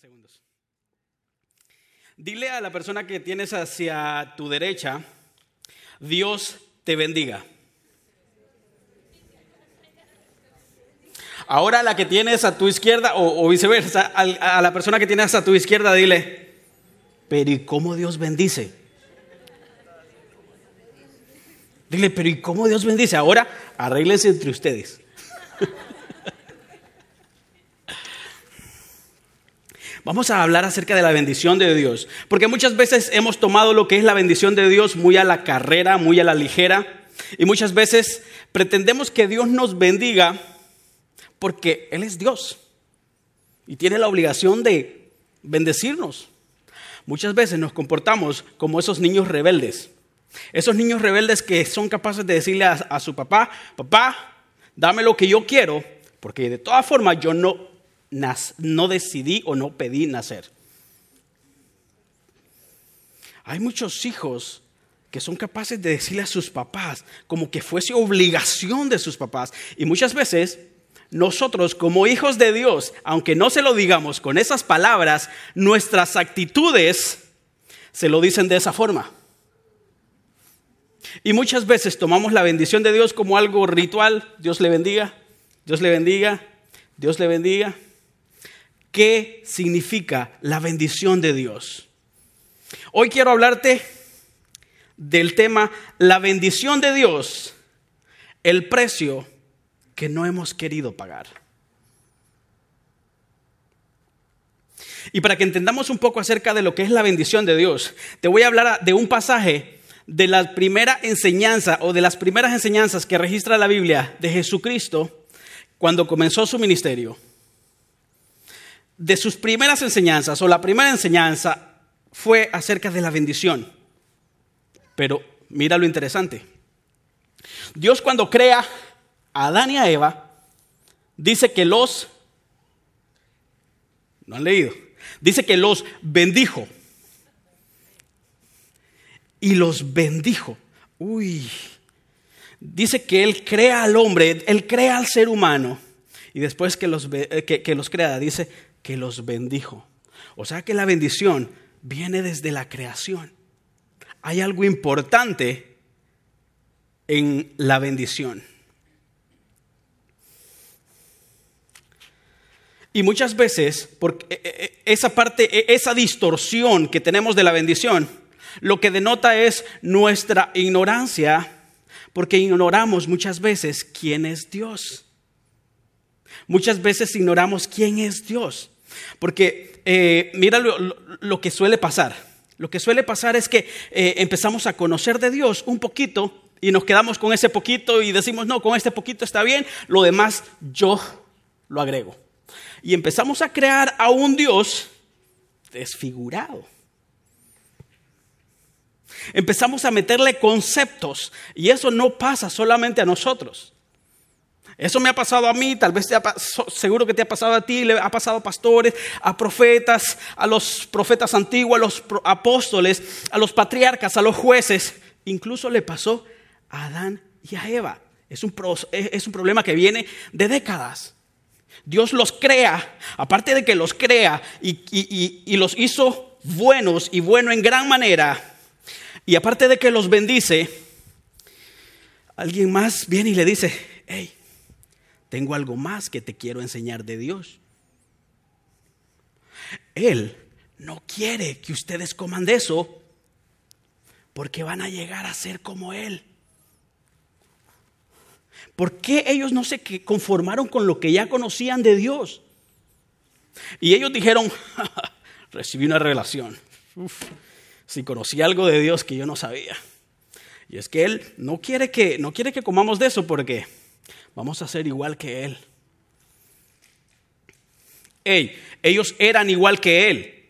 segundos. Dile a la persona que tienes hacia tu derecha, Dios te bendiga. Ahora la que tienes a tu izquierda, o, viceversa, a, la persona que tienes a tu izquierda, dile, pero ¿y cómo Dios bendice? Dile, pero ¿y cómo Dios bendice? Ahora arréglense entre ustedes. Vamos a hablar acerca de la bendición de Dios, porque muchas veces hemos tomado lo que es la bendición de Dios muy a la carrera, muy a la ligera, y muchas veces pretendemos que Dios nos bendiga porque Él es Dios y tiene la obligación de bendecirnos. Muchas veces nos comportamos como esos niños rebeldes, esos niños rebeldes que son capaces de decirle a, su papá, papá, dame lo que yo quiero, porque de todas formas yo no, no decidí o no pedí nacer. Hay muchos hijos que son capaces de decirle a sus papás como que fuese obligación de sus papás. Y muchas veces nosotros como hijos de Dios, aunque no se lo digamos con esas palabras, nuestras actitudes se lo dicen de esa forma. Y muchas veces tomamos la bendición de Dios como algo ritual. Dios le bendiga, Dios le bendiga, Dios le bendiga. ¿Qué significa la bendición de Dios? Hoy quiero hablarte del tema la bendición de Dios, el precio que no hemos querido pagar. Y para que entendamos un poco acerca de lo que es la bendición de Dios, te voy a hablar de un pasaje de la primera enseñanza o de las primeras enseñanzas que registra la Biblia de Jesucristo cuando comenzó su ministerio. De sus primeras enseñanzas o la primera enseñanza fue acerca de la bendición. Pero mira lo interesante. Dios cuando crea Adán y a Eva, dice que los, no han leído, dice que los bendijo. Y los bendijo. Uy, dice que Él crea al hombre, Él crea al ser humano. Y después que los, eh, que los crea, dice que los bendijo. O sea que la bendición viene desde la creación. Hay algo importante en la bendición. Y muchas veces, porque eh, eh, eh, esa parte, esa distorsión que tenemos de la bendición, lo que denota es nuestra ignorancia, porque ignoramos muchas veces quién es Dios. Muchas veces ignoramos quién es Dios. Porque mira lo, que suele pasar. Lo que suele pasar es que empezamos a conocer de Dios un poquito y nos quedamos con ese poquito y decimos, no, con este poquito está bien, lo demás yo lo agrego y empezamos a crear a un Dios desfigurado. Empezamos a meterle conceptos y eso no pasa solamente a nosotros. Eso me ha pasado a mí, tal vez seguro que te ha pasado a ti, le ha pasado a pastores, a profetas, a los profetas antiguos, a los apóstoles, a los patriarcas, a los jueces. Incluso le pasó a Adán y a Eva. Es un, es un problema que viene de décadas. Dios los crea, aparte de que los crea y, los hizo buenos y bueno en gran manera, y aparte de que los bendice, alguien más viene y le dice, hey, tengo algo más que te quiero enseñar de Dios. Él no quiere que ustedes coman de eso porque van a llegar a ser como Él. ¿Por qué ellos no se conformaron con lo que ya conocían de Dios? Y ellos dijeron, recibí una revelación. si conocí algo de Dios que yo no sabía. Y es que Él no quiere que, no quiere que comamos de eso porque vamos a ser igual que Él. ellos eran igual que Él.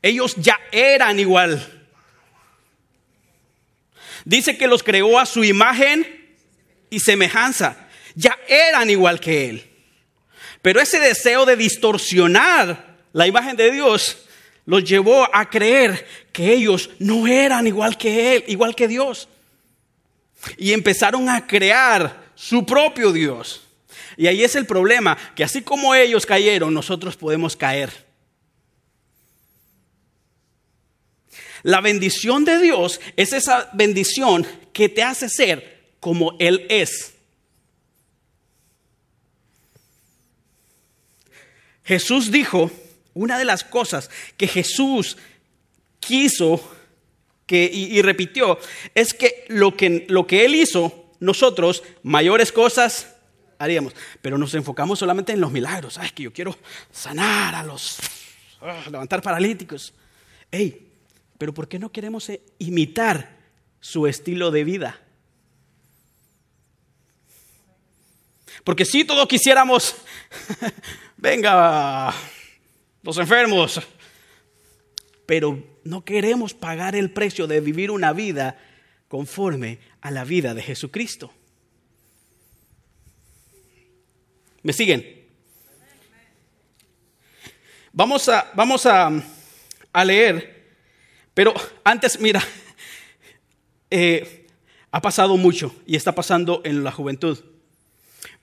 Ellos ya eran igual. Dice que los creó a su imagen y semejanza. Ya eran igual que Él. Pero ese deseo de distorsionar la imagen de Dios los llevó a creer que ellos no eran igual que Él, igual que Dios. Y empezaron a crear su propio Dios. Y ahí es el problema, que así como ellos cayeron, nosotros podemos caer. La bendición de Dios es esa bendición que te hace ser como Él es. Jesús dijo, una de las cosas que Jesús quiso que, y, repitió, es que lo, que lo que Él hizo nosotros mayores cosas haríamos. Pero nos enfocamos solamente en los milagros. Ay, que yo quiero sanar a los, ah, levantar paralíticos. Hey, pero ¿por qué no queremos eh, imitar su estilo de vida? Porque si todos quisiéramos, venga, los enfermos, pero no queremos pagar el precio de vivir una vida conforme a la vida de Jesucristo. ¿Me siguen? Vamos a, vamos a, leer, pero antes, mira, eh, ha pasado mucho y está pasando en la juventud.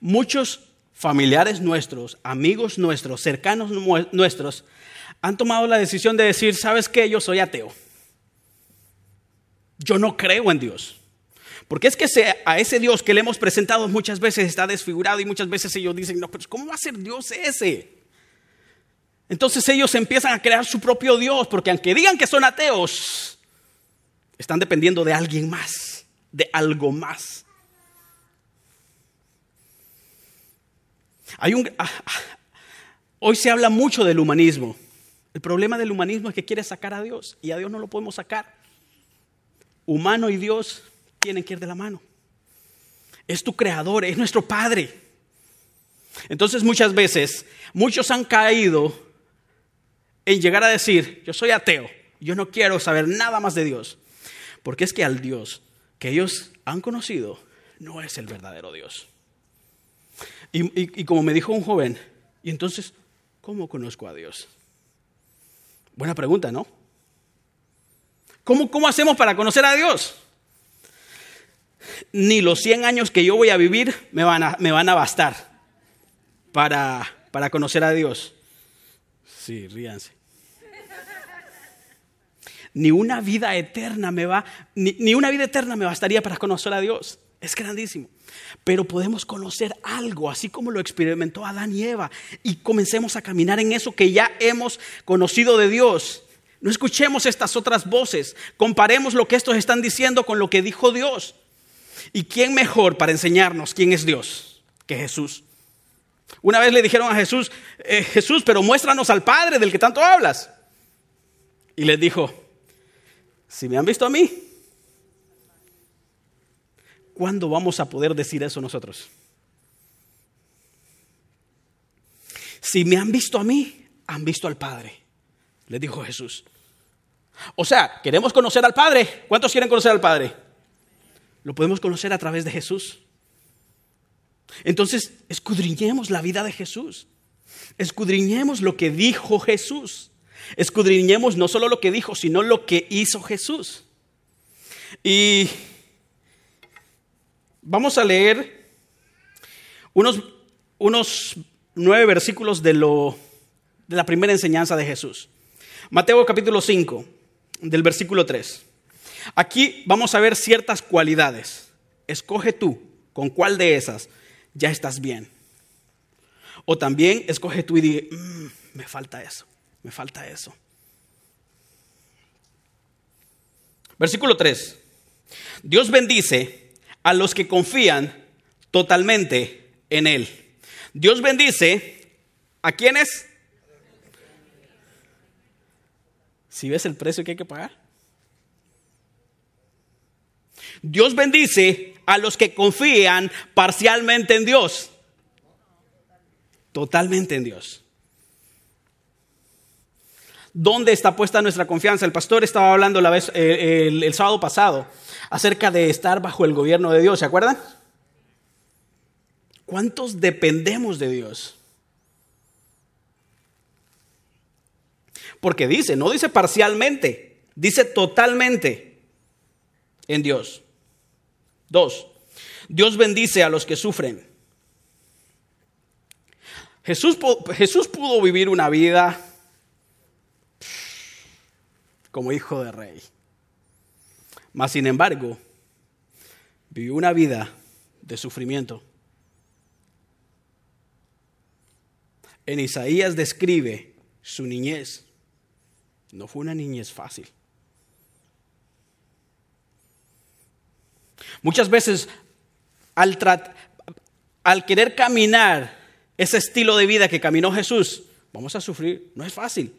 Muchos familiares nuestros, amigos nuestros, cercanos nuestros, han tomado la decisión de decir, ¿sabes qué? Yo soy ateo. Yo no creo en Dios. Porque es que a ese Dios que le hemos presentado muchas veces está desfigurado y muchas veces ellos dicen, no, pero ¿cómo va a ser Dios ese? Entonces ellos empiezan a crear su propio Dios, porque aunque digan que son ateos, están dependiendo de alguien más, de algo más. Hay un, ah, ah, hoy se habla mucho del humanismo. El problema del humanismo es que quiere sacar a Dios y a Dios no lo podemos sacar. Humano y Dios tienen que ir de la mano. Es tu creador, es nuestro Padre. Entonces muchas veces, muchos han caído en llegar a decir, yo soy ateo, yo no quiero saber nada más de Dios. Porque es que al Dios que ellos han conocido no es el verdadero Dios. Y, como me dijo un joven, y entonces, ¿cómo conozco a Dios? Buena pregunta, ¿no? ¿Cómo, cómo hacemos para conocer a Dios? Ni los 100 años que yo voy a vivir me van a, me van a bastar para, para conocer a Dios. Sí, ríanse. Ni una vida eterna me va, ni, ni una vida eterna me bastaría para conocer a Dios. Es grandísimo. Pero podemos conocer algo, así como lo experimentó Adán y Eva, y comencemos a caminar en eso que ya hemos conocido de Dios. No escuchemos estas otras voces, comparemos lo que estos están diciendo con lo que dijo Dios. ¿Y quién mejor para enseñarnos quién es Dios que Jesús? Una vez le dijeron a Jesús, eh, Jesús, pero muéstranos al Padre del que tanto hablas. Y les dijo, si me han visto a mí, ¿cuándo vamos a poder decir eso nosotros? Si me han visto a mí, han visto al Padre, le dijo Jesús. O sea, queremos conocer al Padre. ¿Cuántos quieren conocer al Padre? Lo podemos conocer a través de Jesús. Entonces, escudriñemos la vida de Jesús. Escudriñemos lo que dijo Jesús. Escudriñemos no solo lo que dijo, sino lo que hizo Jesús. Y vamos a leer unos, unos nueve versículos de, lo, de la primera enseñanza de Jesús. Mateo capítulo 5, del versículo 3. Aquí vamos a ver ciertas cualidades. Escoge tú con cuál de esas ya estás bien. O también escoge tú y di, mm, me falta eso, me falta eso. Versículo 3. Dios bendice a los que confían totalmente en Él. Dios bendice a quienes. Si ves el precio que hay que pagar. Dios bendice a los que confían parcialmente en Dios. Totalmente en Dios. ¿Dónde está puesta nuestra confianza? El pastor estaba hablando la vez, eh, el, sábado pasado acerca de estar bajo el gobierno de Dios, ¿se acuerdan? ¿Cuántos dependemos de Dios? Porque dice, no dice parcialmente, dice totalmente en Dios. Dos, Dios bendice a los que sufren. Jesús, Jesús pudo vivir una vida como hijo de rey. Mas, sin embargo, vivió una vida de sufrimiento. En Isaías describe su niñez. No fue una niñez fácil. Muchas veces al, al querer caminar ese estilo de vida que caminó Jesús, vamos a sufrir. No es fácil.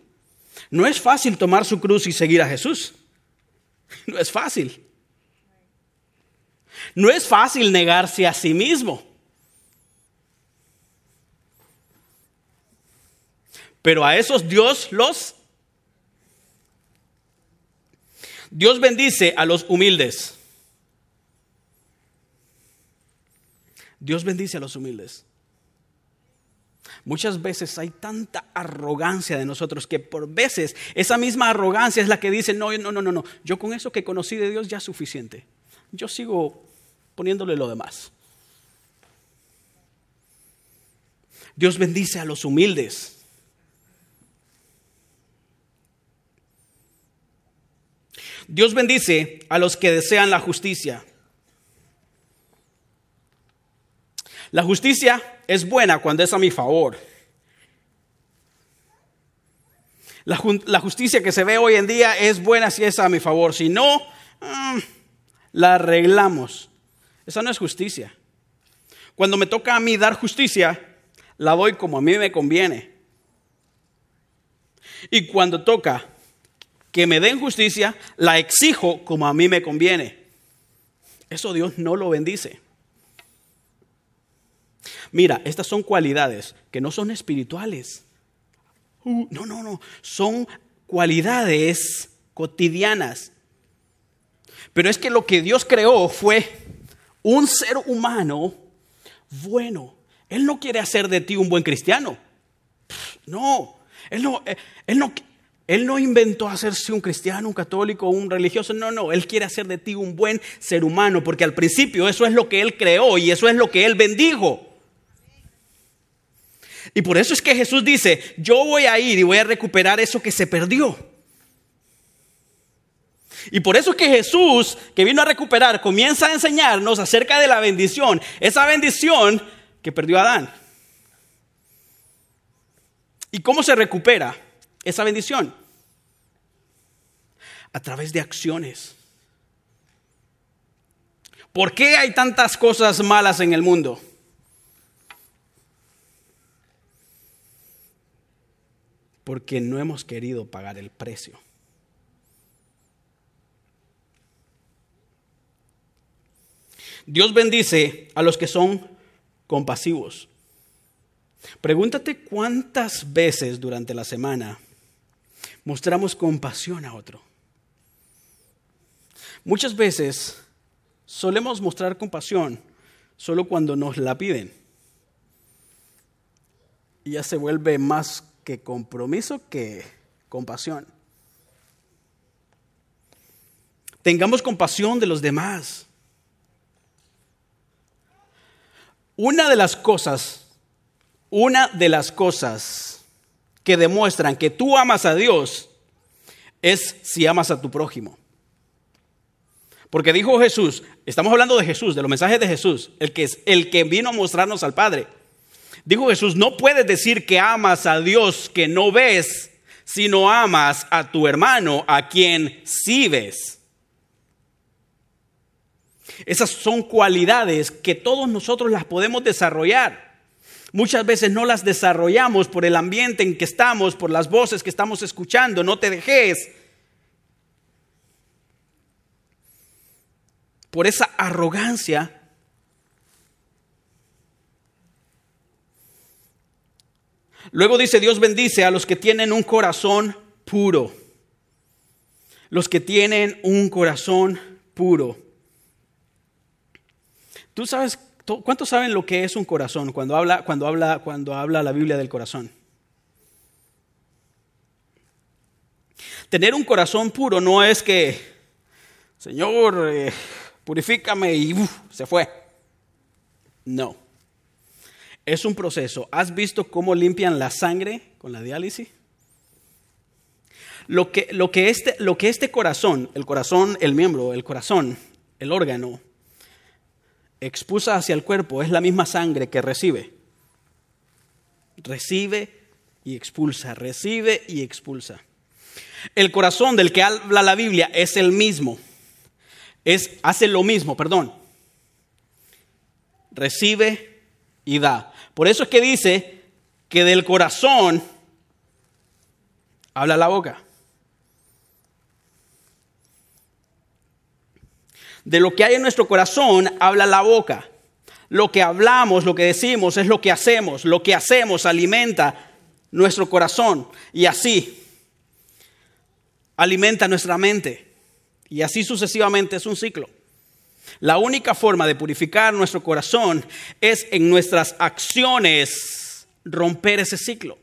No es fácil tomar su cruz y seguir a Jesús. No es fácil. No es fácil negarse a sí mismo. Pero a esos Dios los... Dios bendice a los humildes. Dios bendice a los humildes. Muchas veces hay tanta arrogancia de nosotros que por veces esa misma arrogancia es la que dice, no, no, no, no, no, yo con eso que conocí de Dios ya es suficiente. Yo sigo poniéndole lo demás. Dios bendice a los humildes. Dios bendice a los que desean la justicia. La justicia es buena cuando es a mi favor. La, justicia que se ve hoy en día es buena si es a mi favor. Si no, mm, la arreglamos. Esa no es justicia. Cuando me toca a mí dar justicia, la doy como a mí me conviene. Y cuando toca que me den justicia, la exijo como a mí me conviene. Eso Dios no lo bendice. Mira, estas son cualidades que no son espirituales. Uh, no, no, no. Son cualidades cotidianas. Pero es que lo que Dios creó fue un ser humano bueno. Él no quiere hacer de ti un buen cristiano. No, él no, eh, él no, él no inventó hacerse un cristiano, un católico, un religioso. No, no, Él quiere hacer de ti un buen ser humano, porque al principio eso es lo que Él creó y eso es lo que Él bendijo. Y por eso es que Jesús dice, yo voy a ir y voy a recuperar eso que se perdió. Y por eso es que Jesús, que vino a recuperar, comienza a enseñarnos acerca de la bendición, esa bendición que perdió Adán. ¿Y cómo se recupera esa bendición? A través de acciones. ¿Por qué hay tantas cosas malas en el mundo? Porque no hemos querido pagar el precio. Dios bendice a los que son compasivos. Pregúntate cuántas veces durante la semana mostramos compasión a otro. Muchas veces solemos mostrar compasión solo cuando nos la piden. Y ya se vuelve más que compromiso que compasión. Tengamos compasión de los demás. Una de las cosas, una de las cosas que demuestran que tú amas a Dios es si amas a tu prójimo. Porque dijo Jesús, estamos hablando de Jesús, de los mensajes de Jesús, el que es el que vino a mostrarnos al Padre. Dijo Jesús, no puedes decir que amas a Dios que no ves, sino amas a tu hermano a quien sí ves. Esas son cualidades que todos nosotros las podemos desarrollar. Muchas veces no las desarrollamos por el ambiente en que estamos, por las voces que estamos escuchando. No te dejes. Por esa arrogancia Luego dice, Dios bendice a los que tienen un corazón puro. Los que tienen un corazón puro. ¿Tú sabes, cuántos saben lo que es un corazón cuando habla, cuando habla, cuando habla la Biblia del corazón? Tener un corazón puro no es que, Señor, eh, purifícame y se fue. No. Es un proceso. ¿Has visto cómo limpian la sangre con la diálisis? Lo que, lo, que este, lo que este corazón, el corazón, el miembro, el corazón, el órgano, expulsa hacia el cuerpo es la misma sangre que recibe. Recibe y expulsa, recibe y expulsa. El corazón del que habla la Biblia es el mismo. Es, hace lo mismo, perdón. Recibe y da. Por eso es que dice que del corazón habla la boca. De lo que hay en nuestro corazón habla la boca. Lo que hablamos, lo que decimos es lo que hacemos. Lo que hacemos alimenta nuestro corazón. Y así alimenta nuestra mente. Y así sucesivamente es un ciclo. La única forma de purificar nuestro corazón es en nuestras acciones romper ese ciclo.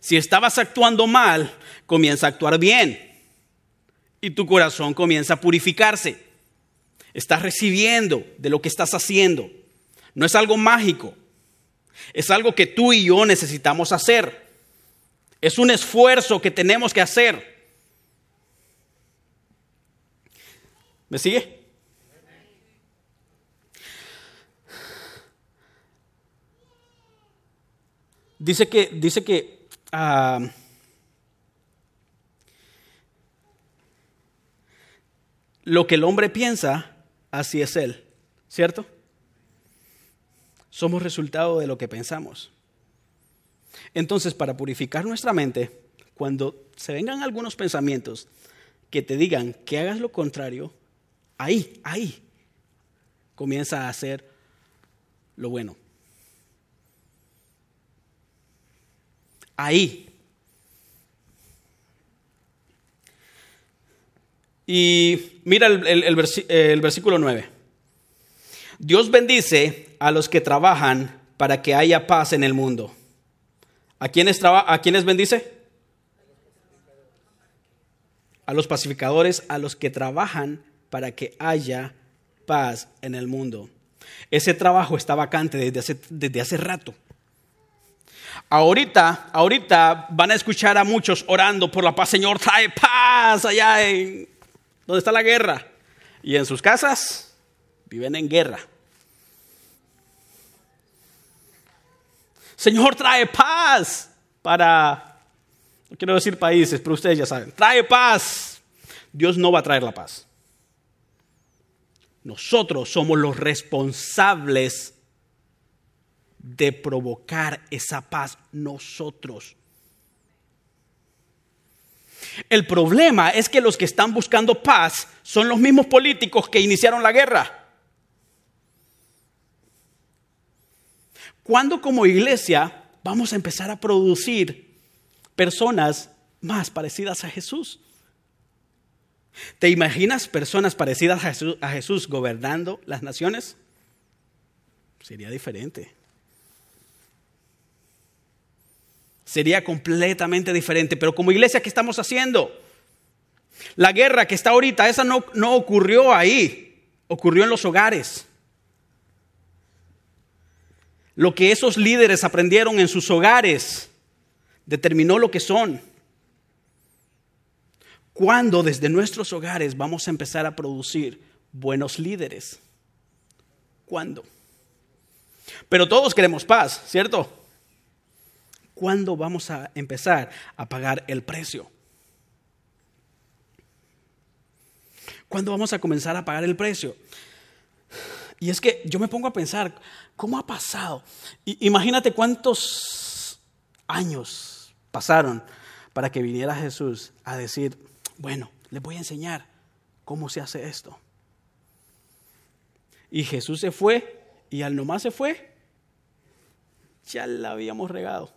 Si estabas actuando mal, comienza a actuar bien y tu corazón comienza a purificarse. Estás recibiendo de lo que estás haciendo. No es algo mágico. Es algo que tú y yo necesitamos hacer. Es un esfuerzo que tenemos que hacer. ¿Me sigue? Dice que, dice que ah, lo que el hombre piensa, así es él, ¿cierto? Somos resultado de lo que pensamos. Entonces, para purificar nuestra mente, cuando se vengan algunos pensamientos que te digan que hagas lo contrario, ahí, ahí, comienza a hacer lo bueno. Ahí Y mira el, versículo 9. Dios bendice a los que trabajan para que haya paz en el mundo. ¿A quiénes, ¿A quiénes bendice? A los pacificadores, a los que trabajan para que haya paz en el mundo. Ese trabajo está vacante desde hace, desde hace rato. Ahorita, ahorita van a escuchar a muchos orando por la paz. Señor, trae paz allá en ¿Dónde está la guerra? Y en sus casas viven en guerra. Señor, trae paz para, no quiero decir países, pero ustedes ya saben, trae paz. Dios no va a traer la paz. Nosotros somos los responsables de provocar esa paz. Nosotros. El problema es que los que están buscando paz son los mismos políticos que iniciaron la guerra. ¿Cuándo como iglesia vamos a empezar a producir personas más parecidas a Jesús? ¿Te imaginas personas parecidas a Jesús, gobernando las naciones? Sería diferente. sería completamente diferente. Pero como iglesia, ¿qué estamos haciendo? La guerra que está ahorita, esa no, no ocurrió ahí, ocurrió en los hogares. Lo que esos líderes aprendieron en sus hogares determinó lo que son. ¿Cuándo desde nuestros hogares vamos a empezar a producir buenos líderes? ¿Cuándo? Pero todos queremos paz, ¿cierto? ¿Cuándo vamos a empezar a pagar el precio? ¿Cuándo vamos a comenzar a pagar el precio? Y es que yo me pongo a pensar, ¿cómo ha pasado? imagínate cuántos años pasaron para que viniera Jesús a decir, bueno, les voy a enseñar cómo se hace esto. Y Jesús se fue y al nomás se fue, ya la habíamos regado.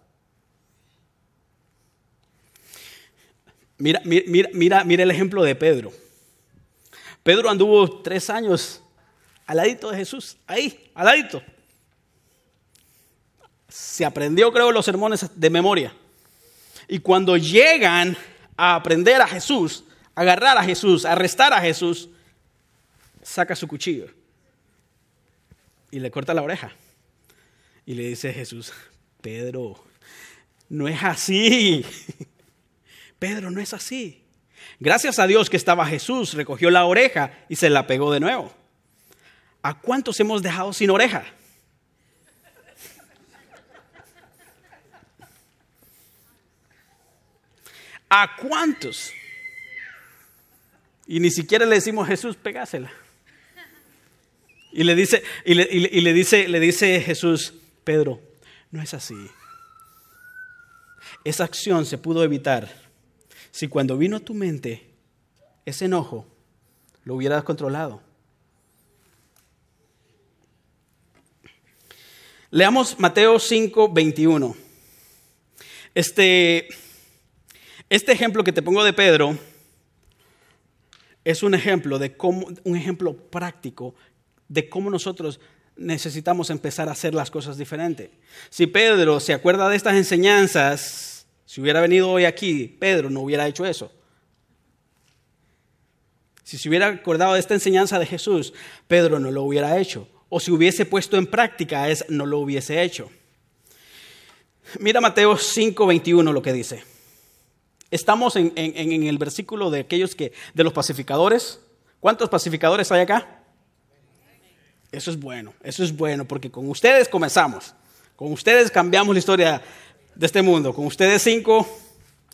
Mira, mira, mira, mira el ejemplo de Pedro. Pedro anduvo tres años al ladito de Jesús, ahí, al ladito. Se aprendió, creo, los sermones de memoria. Y cuando llegan a aprender a Jesús, a agarrar a Jesús, a arrestar a Jesús, saca su cuchillo y le corta la oreja. Y le dice a Jesús, Pedro, no es así. Pedro, no es así. Gracias a Dios que estaba Jesús, recogió la oreja y se la pegó de nuevo. ¿A cuántos hemos dejado sin oreja? ¿A cuántos? Y ni siquiera le decimos Jesús, pegásela. Y le dice, y le, y le dice, le dice Jesús, Pedro, no es así. Esa acción se pudo evitar si cuando vino a tu mente ese enojo lo hubieras controlado. Leamos Mateo 5, 21. Este, este ejemplo que te pongo de Pedro es un ejemplo de cómo, un ejemplo práctico de cómo nosotros necesitamos empezar a hacer las cosas diferentes. Si Pedro se acuerda de estas enseñanzas, si hubiera venido hoy aquí, Pedro no hubiera hecho eso. Si se hubiera acordado de esta enseñanza de Jesús, Pedro no lo hubiera hecho. O si hubiese puesto en práctica, es, no lo hubiese hecho. Mira Mateo 5:21 lo que dice. Estamos en, en, el versículo de aquellos que, de los pacificadores. ¿Cuántos pacificadores hay acá? Eso es bueno, eso es bueno, porque con ustedes comenzamos. Con ustedes cambiamos la historia de este mundo. Con ustedes cinco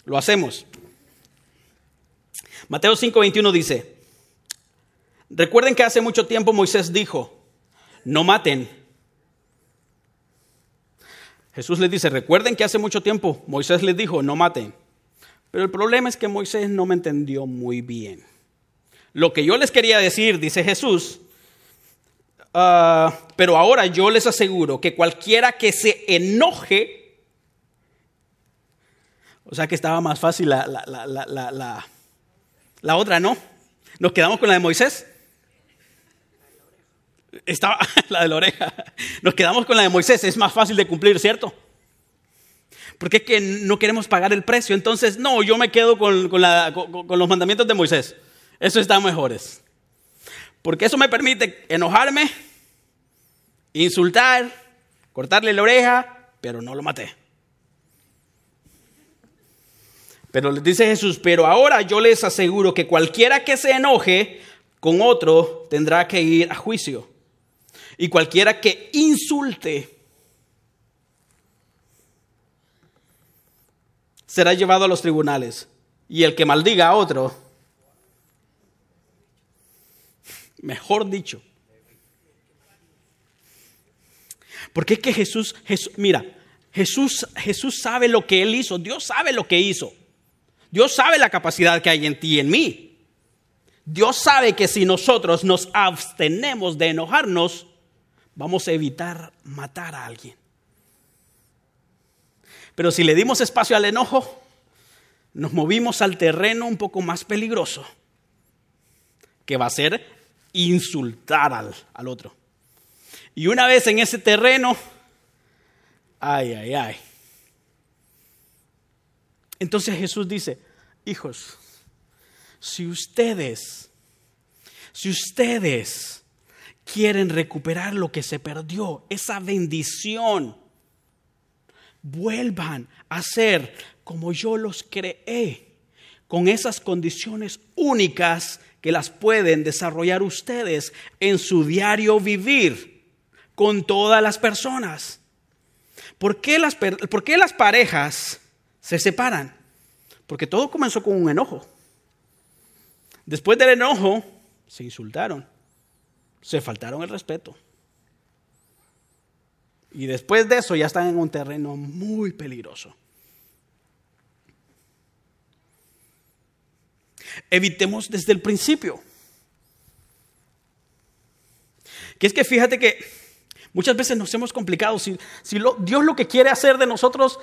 lo hacemos. Mateo 5:21 dice, recuerden que hace mucho tiempo Moisés dijo, no maten. Jesús les dice, recuerden que hace mucho tiempo Moisés les dijo, no maten. Pero el problema es que Moisés no me entendió muy bien. Lo que yo les quería decir, dice Jesús, Ah, pero ahora yo les aseguro que cualquiera que se enoje, o sea que estaba más fácil la, la, la, otra, ¿no? Nos quedamos con la de Moisés. Estaba la de la oreja. Nos quedamos con la de Moisés, es más fácil de cumplir, ¿cierto? Porque es que no queremos pagar el precio. Entonces, no, yo me quedo con, con, los mandamientos de Moisés. Eso está mejores. Porque eso me permite enojarme, insultar, cortarle la oreja, pero no lo maté. Pero les dice Jesús, pero ahora yo les aseguro que cualquiera que se enoje con otro tendrá que ir a juicio. Y cualquiera que insulte será llevado a los tribunales. Y el que maldiga a otro Mejor dicho. Porque es que Jesús, mira, Jesús, Jesús sabe lo que Él hizo, Dios sabe lo que hizo. Dios sabe la capacidad que hay en ti y en mí. Dios sabe que si nosotros nos abstenemos de enojarnos, vamos a evitar matar a alguien. Pero si le dimos espacio al enojo, nos movimos al terreno un poco más peligroso, que va a ser insultar al, al otro. Y una vez en ese terreno, ay, ay, ay. Entonces Jesús dice, hijos, si ustedes, si ustedes quieren recuperar lo que se perdió, esa bendición, vuelvan a ser como yo los creé, con esas condiciones únicas que las pueden desarrollar ustedes en su diario vivir con todas las personas. ¿Por qué las, ¿Por qué las parejas se separan? Porque todo comenzó con un enojo. Después del enojo, se insultaron, se faltaron el respeto. Y después de eso ya están en un terreno muy peligroso. evitemos desde el principio. Que es que fíjate que muchas veces nos hemos complicado. Si, Dios lo que quiere hacer de nosotros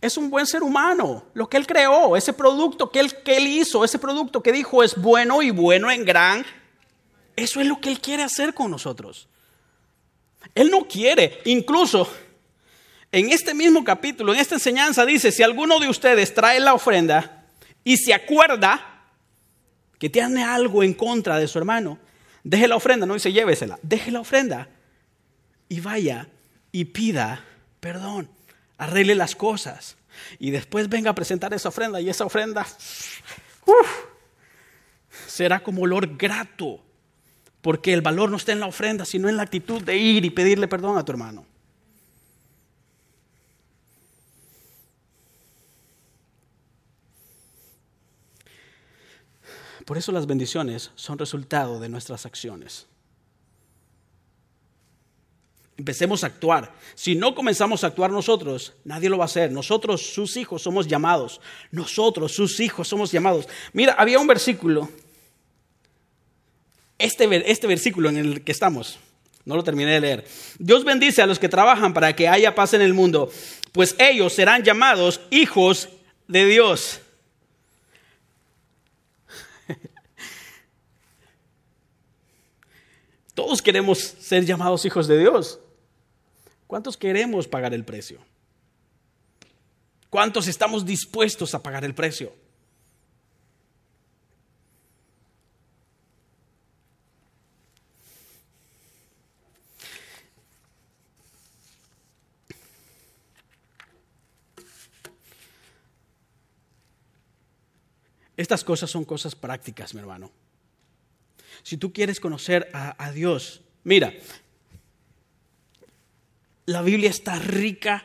es un buen ser humano, lo que Él creó, ese producto que él, que él hizo, ese producto que dijo es bueno y bueno en gran, eso es lo que Él quiere hacer con nosotros. Él no quiere, incluso en este mismo capítulo, en esta enseñanza dice, si alguno de ustedes trae la ofrenda y se acuerda que tiene algo en contra de su hermano, deje la ofrenda, no dice llévesela, deje la ofrenda y vaya y pida perdón, arregle las cosas. y después venga a presentar esa ofrenda y esa ofrenda será como olor grato, porque el valor no está en la ofrenda, sino en la actitud de ir y pedirle perdón a tu hermano. Por eso las bendiciones son resultado de nuestras acciones. Empecemos a actuar. Si no comenzamos a actuar nosotros, nadie lo va a hacer. Nosotros, sus hijos, somos llamados. Nosotros, sus hijos, somos llamados. Mira, había un versículo, este, este versículo en el que estamos, no lo terminé de leer. Dios bendice a los que trabajan para que haya paz en el mundo, pues ellos serán llamados hijos de Dios. Todos queremos ser llamados hijos de Dios. ¿Cuántos queremos pagar el precio? ¿Cuántos estamos dispuestos a pagar el precio? Estas cosas son cosas prácticas, mi hermano si tú quieres conocer a, Dios, mira, la Biblia está rica,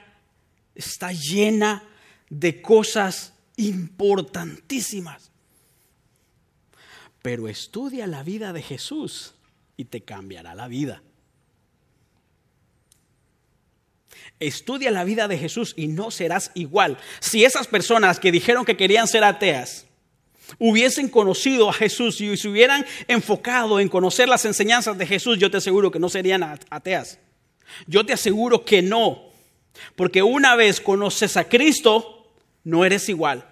está llena de cosas importantísimas. Pero estudia la vida de Jesús y te cambiará la vida. Estudia la vida de Jesús y no serás igual. Si esas personas que dijeron que querían ser ateas hubiesen conocido a Jesús y se hubieran enfocado en conocer las enseñanzas de Jesús, yo te aseguro que no serían ateas. Yo te aseguro que no. Porque una vez conoces a Cristo, no eres igual.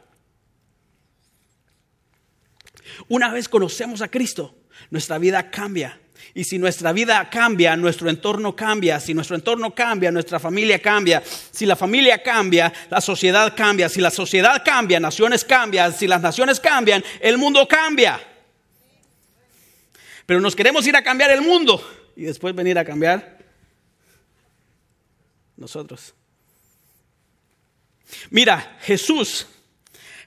Una vez conocemos a Cristo, nuestra vida cambia. Y si nuestra vida cambia, nuestro entorno cambia. Si nuestro entorno cambia, nuestra familia cambia. Si la familia cambia, la sociedad cambia. Si la sociedad cambia, naciones cambian. Si las naciones cambian, el mundo cambia. Pero nos queremos ir a cambiar el mundo y después venir a cambiar nosotros. Mira, Jesús,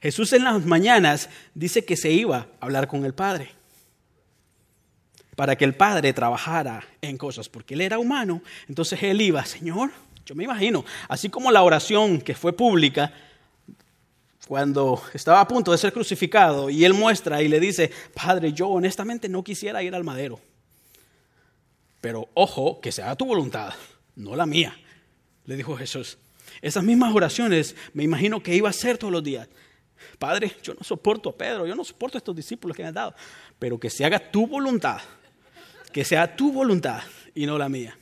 Jesús en las mañanas dice que se iba a hablar con el Padre para que el Padre trabajara en cosas, porque Él era humano. Entonces Él iba, Señor, yo me imagino, así como la oración que fue pública, cuando estaba a punto de ser crucificado, y Él muestra y le dice, Padre, yo honestamente no quisiera ir al madero, pero ojo, que sea tu voluntad, no la mía, le dijo Jesús. Esas mismas oraciones me imagino que iba a hacer todos los días. Padre, yo no soporto a Pedro, yo no soporto a estos discípulos que me han dado, pero que se haga tu voluntad que sea tu voluntad y no la mía.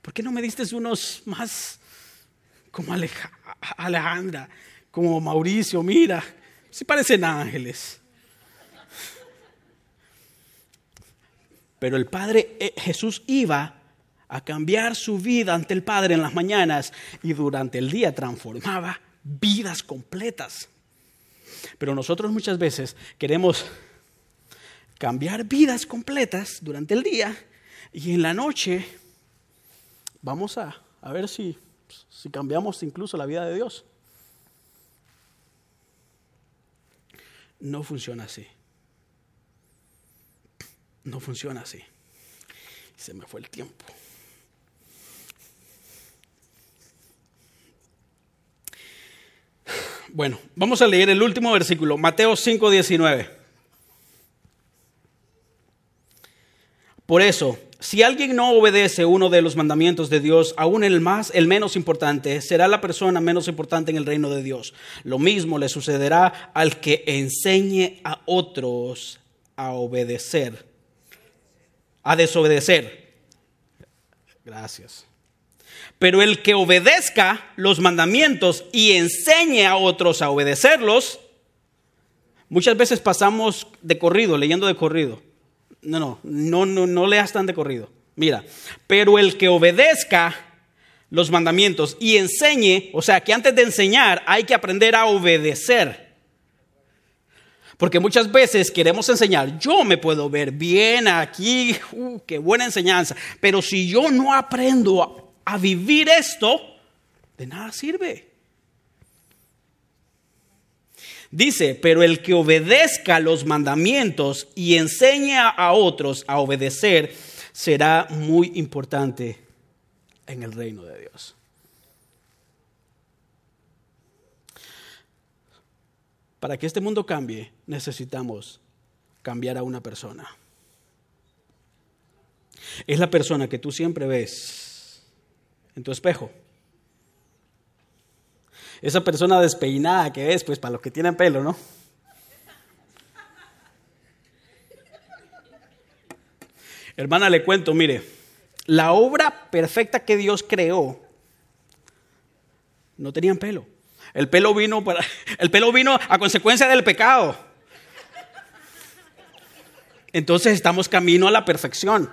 ¿Por qué no me diste unos más como Alejandra, como Mauricio? Mira, si parecen ángeles. Pero el Padre eh, Jesús iba a cambiar su vida ante el Padre en las mañanas y durante el día transformaba vidas completas. Pero nosotros muchas veces queremos cambiar vidas completas durante el día y en la noche vamos a, a ver si, si cambiamos incluso la vida de Dios. No funciona así. No funciona así. Se me fue el tiempo. Bueno, vamos a leer el último versículo, Mateo 5, 19. Por eso, si alguien no obedece uno de los mandamientos de Dios, aún el más, el menos importante, será la persona menos importante en el reino de Dios. Lo mismo le sucederá al que enseñe a otros a obedecer, a desobedecer. Gracias. Pero el que obedezca los mandamientos y enseñe a otros a obedecerlos, muchas veces pasamos de corrido, leyendo de corrido no, no, no, no, no leas tan de corrido. Mira, pero el que obedezca los mandamientos y enseñe, o sea, que antes de enseñar hay que aprender a obedecer. Porque muchas veces queremos enseñar, yo me puedo ver bien aquí, uh, qué buena enseñanza, pero si yo no aprendo a, a vivir esto, de nada sirve. Dice, pero el que obedezca los mandamientos y enseña a otros a obedecer será muy importante en el reino de Dios. Para que este mundo cambie, necesitamos cambiar a una persona. Es la persona que tú siempre ves en tu espejo. Esa persona despeinada que ves, pues para los que tienen pelo, ¿no? Hermana, le cuento, mire, la obra perfecta que Dios creó no tenían pelo. El pelo vino para, el pelo vino a consecuencia del pecado. Entonces estamos camino a la perfección.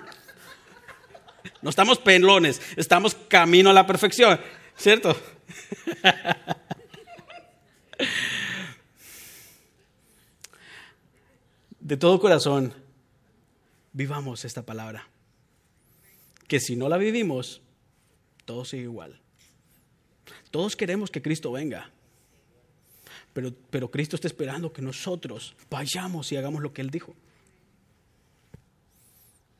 No estamos pelones, estamos camino a la perfección, ¿cierto? De todo corazón, vivamos esta palabra. Que si no la vivimos, todo sigue igual. Todos queremos que Cristo venga. Pero, pero Cristo está esperando que nosotros vayamos y hagamos lo que Él dijo.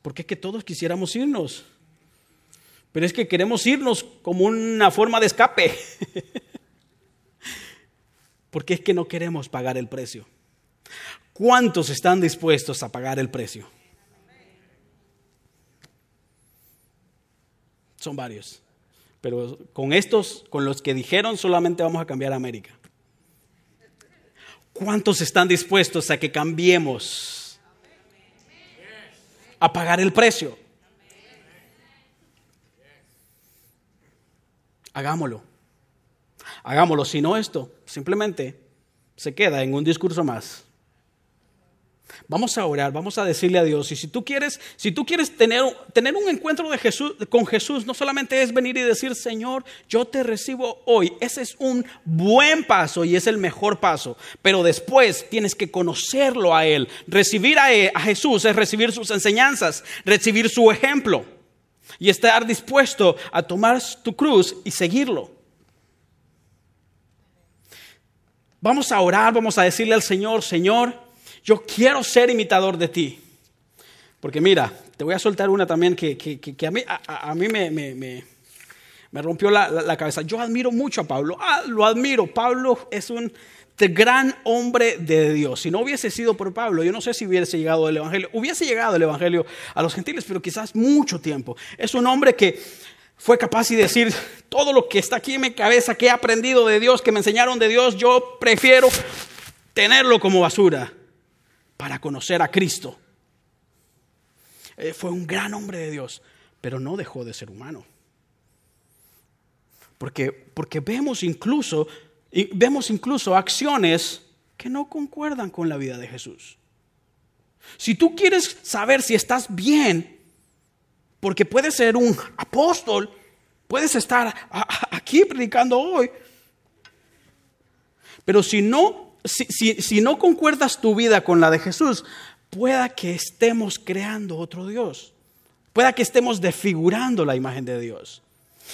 Porque es que todos quisiéramos irnos. Pero es que queremos irnos como una forma de escape. Porque es que no queremos pagar el precio. ¿Cuántos están dispuestos a pagar el precio? Son varios. Pero con estos, con los que dijeron, solamente vamos a cambiar a América. ¿Cuántos están dispuestos a que cambiemos? A pagar el precio. Hagámoslo. Hagámoslo. Si no, esto simplemente se queda en un discurso más. Vamos a orar, vamos a decirle a Dios. Y si tú quieres, si tú quieres tener, tener un encuentro de Jesús, con Jesús, no solamente es venir y decir, Señor, yo te recibo hoy. Ese es un buen paso y es el mejor paso. Pero después tienes que conocerlo a Él. Recibir a, a Jesús es recibir sus enseñanzas, recibir su ejemplo y estar dispuesto a tomar tu cruz y seguirlo. Vamos a orar, vamos a decirle al Señor, Señor, yo quiero ser imitador de ti. Porque mira, te voy a soltar una también que, a mí, a, mí me, me, rompió la, cabeza. Yo admiro mucho a Pablo. Ah, lo admiro. Pablo es un gran hombre de Dios. Si no hubiese sido por Pablo, yo no sé si hubiese llegado el Evangelio. Hubiese llegado el Evangelio a los gentiles, pero quizás mucho tiempo. Es un hombre que fue capaz de decir todo lo que está aquí en mi cabeza, que he aprendido de Dios, que me enseñaron de Dios, yo prefiero tenerlo como basura para conocer a Cristo. Eh, fue un gran hombre de Dios, pero no dejó de ser humano. Porque, porque vemos, incluso, vemos incluso acciones que no concuerdan con la vida de Jesús. Si tú quieres saber si estás bien, porque puedes ser un apóstol, puedes estar aquí predicando hoy, pero si no si, no concuerdas tu vida con la de Jesús, pueda que estemos creando otro Dios. Pueda que estemos desfigurando la imagen de Dios.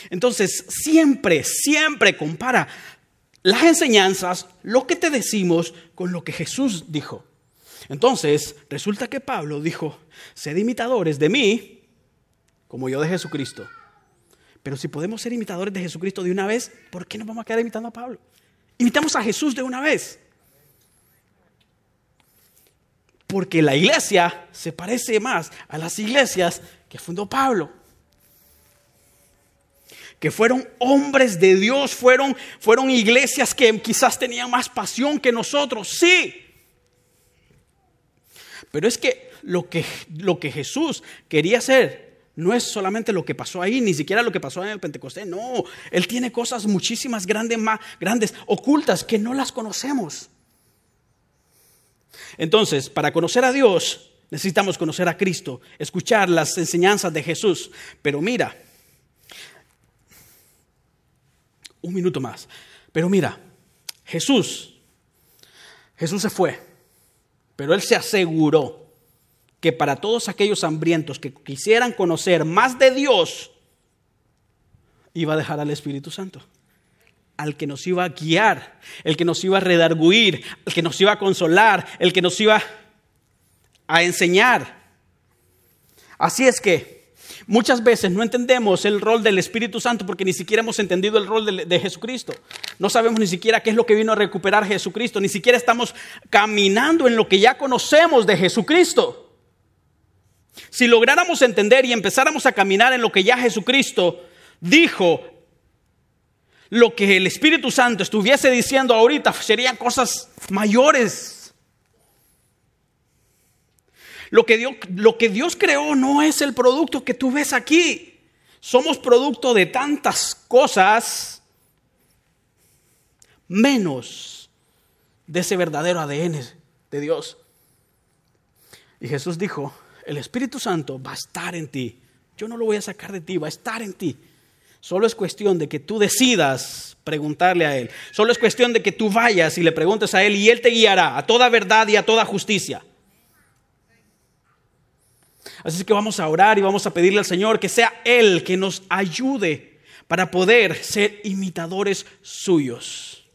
Entonces, siempre, siempre compara las enseñanzas, lo que te decimos, con lo que Jesús dijo. Entonces, resulta que Pablo dijo, sed imitadores de mí, como yo de Jesucristo. Pero si podemos ser imitadores de Jesucristo de una vez, ¿por qué no vamos a quedar imitando a Pablo? Imitamos a Jesús de una vez. Porque la iglesia se parece más a las iglesias que fundó Pablo. Que fueron hombres de Dios, fueron, fueron iglesias que quizás tenían más pasión que nosotros, sí. Pero es que lo que, lo que Jesús quería hacer no es solamente lo que pasó ahí, ni siquiera lo que pasó en el Pentecostés, no. Él tiene cosas muchísimas grandes, más grandes, ocultas, que no las conocemos. Entonces, para conocer a Dios, necesitamos conocer a Cristo, escuchar las enseñanzas de Jesús. Pero mira, un minuto más. Pero mira, Jesús, Jesús se fue, pero Él se aseguró que para todos aquellos hambrientos que quisieran conocer más de Dios, iba a dejar al Espíritu Santo. Al que nos iba a guiar, el que nos iba a redarguir, el que nos iba a consolar, el que nos iba a enseñar. Así es que muchas veces no entendemos el rol del Espíritu Santo porque ni siquiera hemos entendido el rol de, de, Jesucristo. No sabemos ni siquiera qué es lo que vino a recuperar Jesucristo. Ni siquiera estamos caminando en lo que ya conocemos de Jesucristo. Si lográramos entender y empezáramos a caminar en lo que ya Jesucristo dijo, lo que el Espíritu Santo estuviese diciendo ahorita serían cosas mayores. Lo que, Dios, lo que Dios creó no es el producto que tú ves aquí. Somos producto de tantas cosas menos de ese verdadero ADN de Dios. Y Jesús dijo, el Espíritu Santo va a estar en ti. Yo no lo voy a sacar de ti, va a estar en ti. Solo es cuestión de que tú decidas preguntarle a Él. Solo es cuestión de que tú vayas y le preguntes a Él y Él te guiará a toda verdad y a toda justicia. Así que vamos a orar y vamos a pedirle al Señor que sea Él que nos ayude para poder ser imitadores suyos.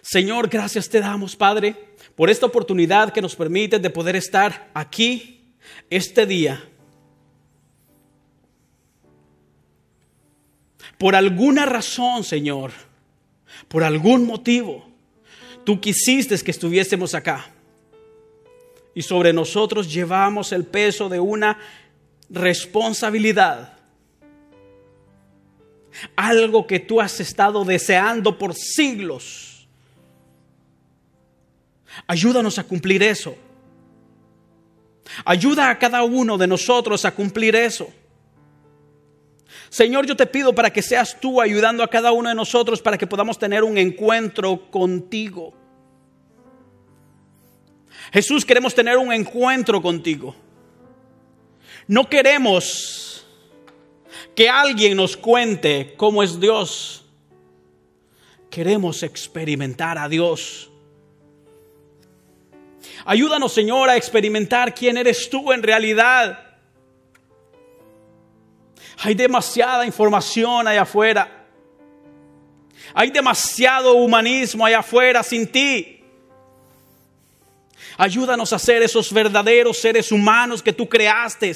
Señor, gracias te damos, Padre, por esta oportunidad que nos permite de poder estar aquí este día por alguna razón, Señor, por algún motivo, tú quisiste que estuviésemos acá. Y sobre nosotros llevamos el peso de una responsabilidad. Algo que tú has estado deseando por siglos. Ayúdanos a cumplir eso. Ayuda a cada uno de nosotros a cumplir eso. Señor, yo te pido para que seas tú ayudando a cada uno de nosotros para que podamos tener un encuentro contigo. Jesús, queremos tener un encuentro contigo. No queremos que alguien nos cuente cómo es Dios. Queremos experimentar a Dios. Ayúdanos, Señor, a experimentar quién eres tú en realidad. Hay demasiada información allá afuera. Hay demasiado humanismo allá afuera sin ti. Ayúdanos a ser esos verdaderos seres humanos que tú creaste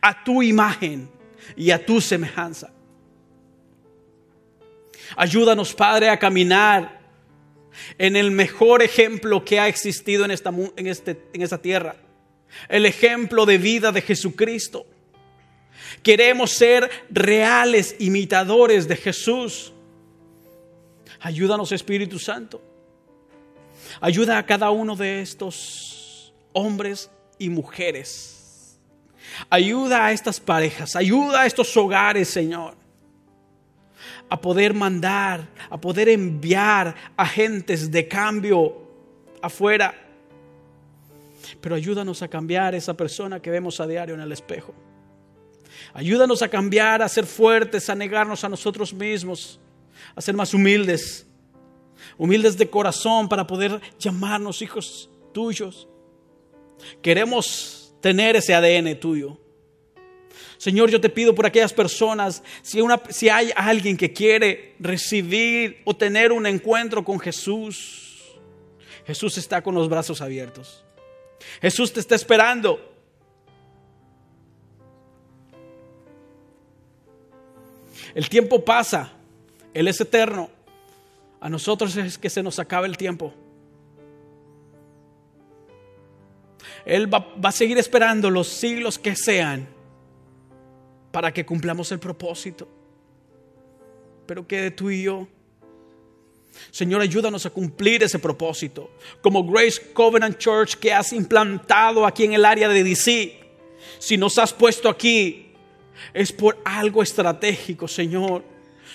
a tu imagen y a tu semejanza. Ayúdanos, Padre, a caminar en el mejor ejemplo que ha existido en esta, en, este, en esta tierra. El ejemplo de vida de Jesucristo. Queremos ser reales imitadores de Jesús. Ayúdanos Espíritu Santo. Ayuda a cada uno de estos hombres y mujeres. Ayuda a estas parejas, ayuda a estos hogares, Señor, a poder mandar, a poder enviar agentes de cambio afuera. Pero ayúdanos a cambiar esa persona que vemos a diario en el espejo. Ayúdanos a cambiar, a ser fuertes, a negarnos a nosotros mismos, a ser más humildes, humildes de corazón para poder llamarnos hijos tuyos. Queremos tener ese ADN tuyo. Señor, yo te pido por aquellas personas, si, si hay alguien que quiere recibir o tener un encuentro con Jesús, Jesús está con los brazos abiertos. Jesús te está esperando. El tiempo pasa, Él es eterno. A nosotros es que se nos acaba el tiempo. Él va, va, a seguir esperando los siglos que sean para que cumplamos el propósito. Pero que tú y yo, Señor, ayúdanos a cumplir ese propósito. Como Grace Covenant Church que has implantado aquí en el área de DC. Si nos has puesto aquí es por algo estratégico, Señor.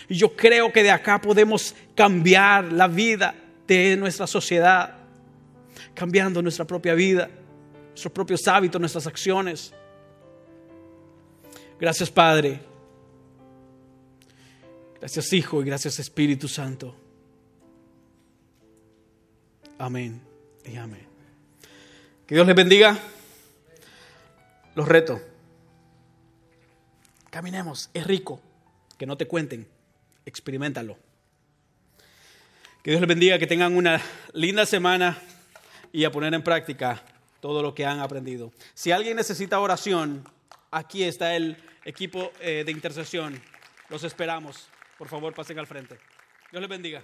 Y yo creo que de acá podemos cambiar la vida de nuestra sociedad, cambiando nuestra propia vida, nuestros propios hábitos, nuestras acciones. Gracias, Padre. Gracias, Hijo, y gracias, Espíritu Santo. Amén y amén. Que Dios les bendiga. Los reto. Caminemos, es rico, que no te cuenten. experimentalo. Que Dios les bendiga, que tengan una linda semana y a poner en práctica todo lo que han aprendido. Si alguien necesita oración, aquí está el equipo eh, de intercesión. Los esperamos. Por favor, pasen al frente. Dios les bendiga.